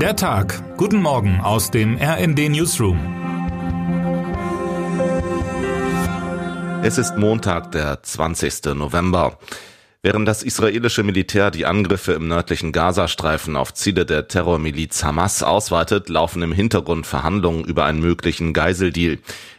Der Tag. Guten Morgen aus dem RND Newsroom. Es ist Montag, der 20. November. Während das israelische Militär die Angriffe im nördlichen Gazastreifen auf Ziele der Terrormiliz Hamas ausweitet, laufen im Hintergrund Verhandlungen über einen möglichen Geiseldeal.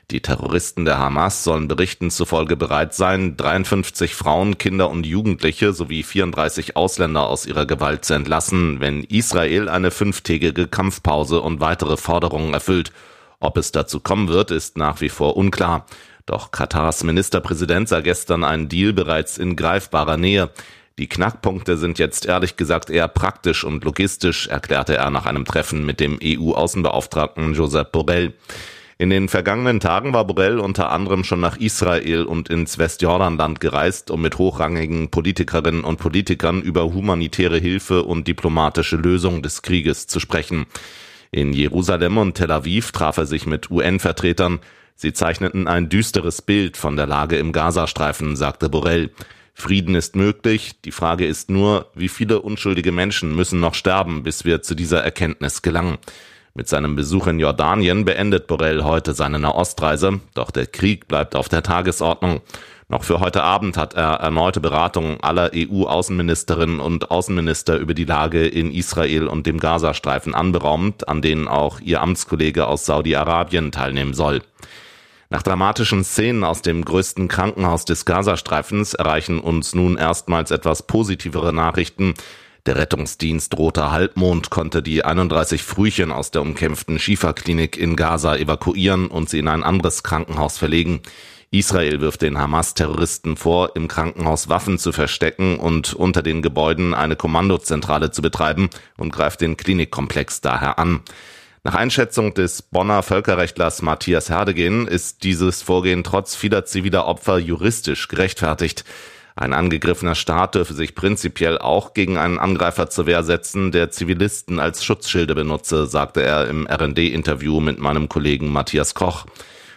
Die Terroristen der Hamas sollen Berichten zufolge bereit sein, 53 Frauen, Kinder und Jugendliche sowie 34 Ausländer aus ihrer Gewalt zu entlassen, wenn Israel eine fünftägige Kampfpause und weitere Forderungen erfüllt. Ob es dazu kommen wird, ist nach wie vor unklar. Doch Katars Ministerpräsident sah gestern einen Deal bereits in greifbarer Nähe. Die Knackpunkte sind jetzt ehrlich gesagt eher praktisch und logistisch, erklärte er nach einem Treffen mit dem EU-Außenbeauftragten Josep Borrell. In den vergangenen Tagen war Borrell unter anderem schon nach Israel und ins Westjordanland gereist, um mit hochrangigen Politikerinnen und Politikern über humanitäre Hilfe und diplomatische Lösung des Krieges zu sprechen. In Jerusalem und Tel Aviv traf er sich mit UN-Vertretern. Sie zeichneten ein düsteres Bild von der Lage im Gazastreifen, sagte Borrell. Frieden ist möglich, die Frage ist nur, wie viele unschuldige Menschen müssen noch sterben, bis wir zu dieser Erkenntnis gelangen. Mit seinem Besuch in Jordanien beendet Borrell heute seine Nahostreise, doch der Krieg bleibt auf der Tagesordnung. Noch für heute Abend hat er erneute Beratungen aller EU-Außenministerinnen und Außenminister über die Lage in Israel und dem Gazastreifen anberaumt, an denen auch ihr Amtskollege aus Saudi-Arabien teilnehmen soll. Nach dramatischen Szenen aus dem größten Krankenhaus des Gazastreifens erreichen uns nun erstmals etwas positivere Nachrichten. Der Rettungsdienst Roter Halbmond konnte die 31 Frühchen aus der umkämpften Schieferklinik in Gaza evakuieren und sie in ein anderes Krankenhaus verlegen. Israel wirft den Hamas-Terroristen vor, im Krankenhaus Waffen zu verstecken und unter den Gebäuden eine Kommandozentrale zu betreiben und greift den Klinikkomplex daher an. Nach Einschätzung des Bonner Völkerrechtlers Matthias Herdegen ist dieses Vorgehen trotz vieler ziviler Opfer juristisch gerechtfertigt. Ein angegriffener Staat dürfe sich prinzipiell auch gegen einen Angreifer zur Wehr setzen, der Zivilisten als Schutzschilde benutze, sagte er im RD-Interview mit meinem Kollegen Matthias Koch.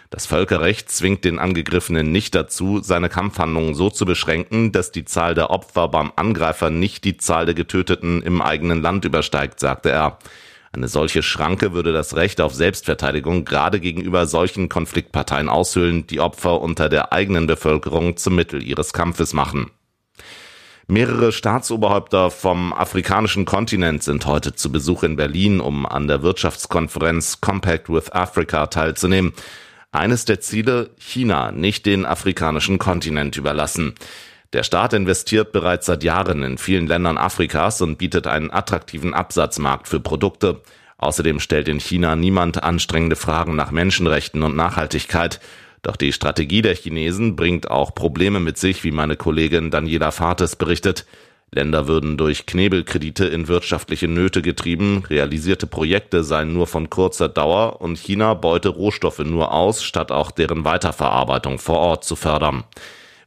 Das Völkerrecht zwingt den Angegriffenen nicht dazu, seine Kampfhandlungen so zu beschränken, dass die Zahl der Opfer beim Angreifer nicht die Zahl der Getöteten im eigenen Land übersteigt, sagte er. Eine solche Schranke würde das Recht auf Selbstverteidigung gerade gegenüber solchen Konfliktparteien aushöhlen, die Opfer unter der eigenen Bevölkerung zum Mittel ihres Kampfes machen. Mehrere Staatsoberhäupter vom afrikanischen Kontinent sind heute zu Besuch in Berlin, um an der Wirtschaftskonferenz Compact with Africa teilzunehmen. Eines der Ziele, China nicht den afrikanischen Kontinent überlassen. Der Staat investiert bereits seit Jahren in vielen Ländern Afrikas und bietet einen attraktiven Absatzmarkt für Produkte. Außerdem stellt in China niemand anstrengende Fragen nach Menschenrechten und Nachhaltigkeit. Doch die Strategie der Chinesen bringt auch Probleme mit sich, wie meine Kollegin Daniela Fates berichtet. Länder würden durch Knebelkredite in wirtschaftliche Nöte getrieben, realisierte Projekte seien nur von kurzer Dauer und China beute Rohstoffe nur aus, statt auch deren Weiterverarbeitung vor Ort zu fördern.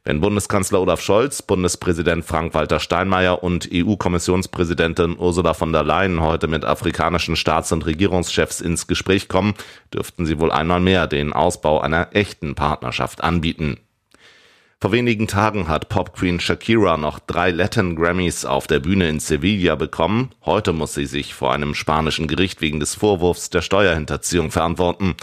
Wenn Bundeskanzler Olaf Scholz, Bundespräsident Frank-Walter Steinmeier und EU-Kommissionspräsidentin Ursula von der Leyen heute mit afrikanischen Staats- und Regierungschefs ins Gespräch kommen, dürften sie wohl einmal mehr den Ausbau einer echten Partnerschaft anbieten. Vor wenigen Tagen hat Popqueen Shakira noch drei Latin Grammys auf der Bühne in Sevilla bekommen. Heute muss sie sich vor einem spanischen Gericht wegen des Vorwurfs der Steuerhinterziehung verantworten.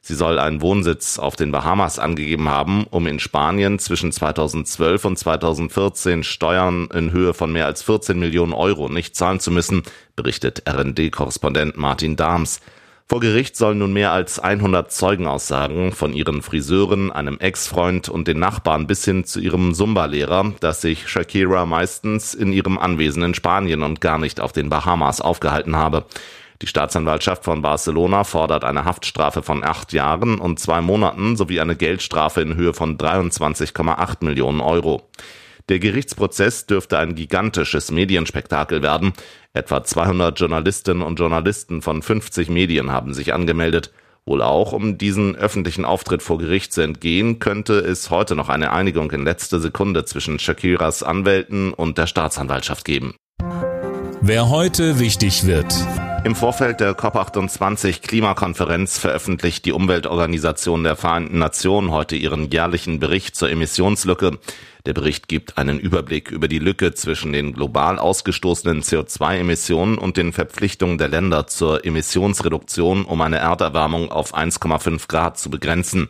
Sie soll einen Wohnsitz auf den Bahamas angegeben haben, um in Spanien zwischen 2012 und 2014 Steuern in Höhe von mehr als 14 Millionen Euro nicht zahlen zu müssen, berichtet RND-Korrespondent Martin Dahms. Vor Gericht sollen nun mehr als 100 Zeugenaussagen von ihren Friseuren, einem Ex-Freund und den Nachbarn bis hin zu ihrem Zumba-Lehrer, dass sich Shakira meistens in ihrem Anwesen in Spanien und gar nicht auf den Bahamas aufgehalten habe. Die Staatsanwaltschaft von Barcelona fordert eine Haftstrafe von acht Jahren und zwei Monaten sowie eine Geldstrafe in Höhe von 23,8 Millionen Euro. Der Gerichtsprozess dürfte ein gigantisches Medienspektakel werden. Etwa 200 Journalistinnen und Journalisten von 50 Medien haben sich angemeldet. Wohl auch, um diesen öffentlichen Auftritt vor Gericht zu entgehen, könnte es heute noch eine Einigung in letzter Sekunde zwischen Shakiras Anwälten und der Staatsanwaltschaft geben. Wer heute wichtig wird. Im Vorfeld der COP28 Klimakonferenz veröffentlicht die Umweltorganisation der Vereinten Nationen heute ihren jährlichen Bericht zur Emissionslücke. Der Bericht gibt einen Überblick über die Lücke zwischen den global ausgestoßenen CO2-Emissionen und den Verpflichtungen der Länder zur Emissionsreduktion, um eine Erderwärmung auf 1,5 Grad zu begrenzen.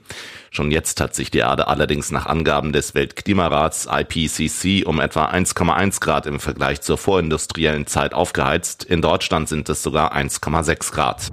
Schon jetzt hat sich die Erde allerdings nach Angaben des Weltklimarats IPCC um etwa 1,1 Grad im Vergleich zur vorindustriellen Zeit aufgeheizt. In Deutschland sind es sogar 1,6 Grad.